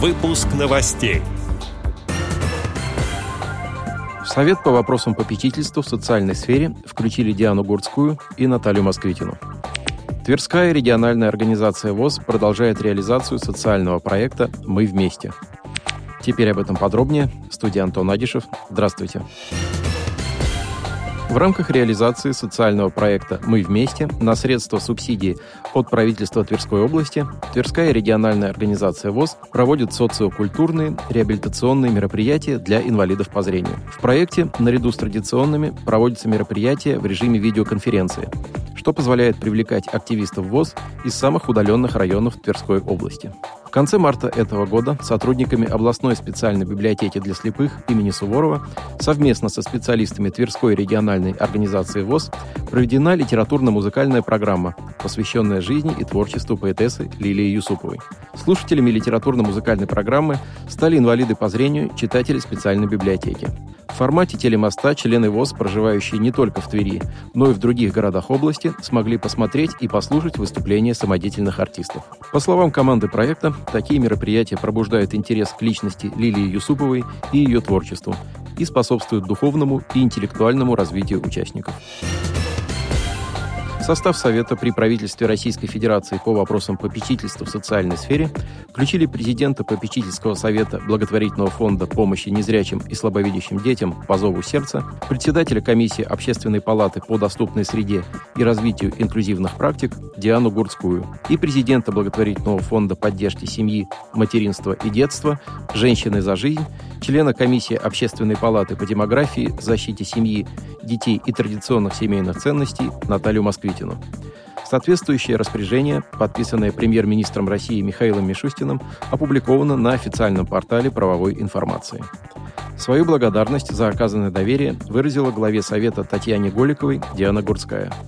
Выпуск новостей. В Совет по вопросам попечительства в социальной сфере включили Диану Гурцкую и Наталью Москвитину. Тверская региональная организация ВОЗ продолжает реализацию социального проекта «Мы вместе». Теперь об этом подробнее. Студия Антон Адишев. Здравствуйте. В рамках реализации социального проекта «Мы вместе» на средства субсидии от правительства Тверской области Тверская региональная организация ВОЗ проводит социокультурные реабилитационные мероприятия для инвалидов по зрению. В проекте наряду с традиционными проводятся мероприятия в режиме видеоконференции, что позволяет привлекать активистов ВОЗ из самых удаленных районов Тверской области. В конце марта этого года сотрудниками областной специальной библиотеки для слепых имени Суворова совместно со специалистами Тверской региональной организации ВОЗ проведена литературно-музыкальная программа, посвященная жизни и творчеству поэтессы Лилии Юсуповой. Слушателями литературно-музыкальной программы стали инвалиды по зрению, читатели специальной библиотеки. Формате телемоста члены ВОЗ, проживающие не только в Твери, но и в других городах области, смогли посмотреть и послушать выступления самодеятельных артистов. По словам команды проекта, такие мероприятия пробуждают интерес к личности Лилии Юсуповой и ее творчеству и способствуют духовному и интеллектуальному развитию участников состав Совета при правительстве Российской Федерации по вопросам попечительства в социальной сфере включили президента попечительского совета благотворительного фонда помощи незрячим и слабовидящим детям по зову сердца, председателя комиссии Общественной палаты по доступной среде и развитию инклюзивных практик Диану Гурцкую и президента благотворительного фонда поддержки семьи, материнства и детства «Женщины за жизнь», члена комиссии Общественной палаты по демографии, защите семьи, детей и традиционных семейных ценностей Наталью Москвитину. Соответствующее распоряжение, подписанное премьер-министром России Михаилом Мишустиным, опубликовано на официальном портале правовой информации. Свою благодарность за оказанное доверие выразила главе Совета Татьяне Голиковой Диана Гурцкая –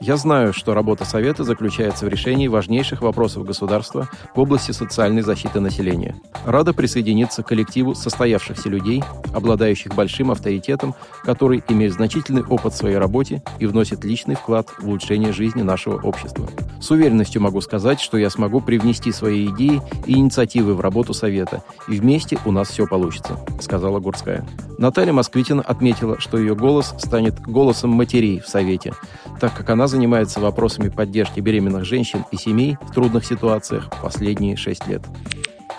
я знаю, что работа Совета заключается в решении важнейших вопросов государства в области социальной защиты населения. Рада присоединиться к коллективу состоявшихся людей, обладающих большим авторитетом, который имеет значительный опыт в своей работе и вносит личный вклад в улучшение жизни нашего общества. С уверенностью могу сказать, что я смогу привнести свои идеи и инициативы в работу Совета, и вместе у нас все получится, сказала Гурская. Наталья Москвитина отметила, что ее голос станет голосом матерей в Совете, так как она занимается вопросами поддержки беременных женщин и семей в трудных ситуациях последние шесть лет.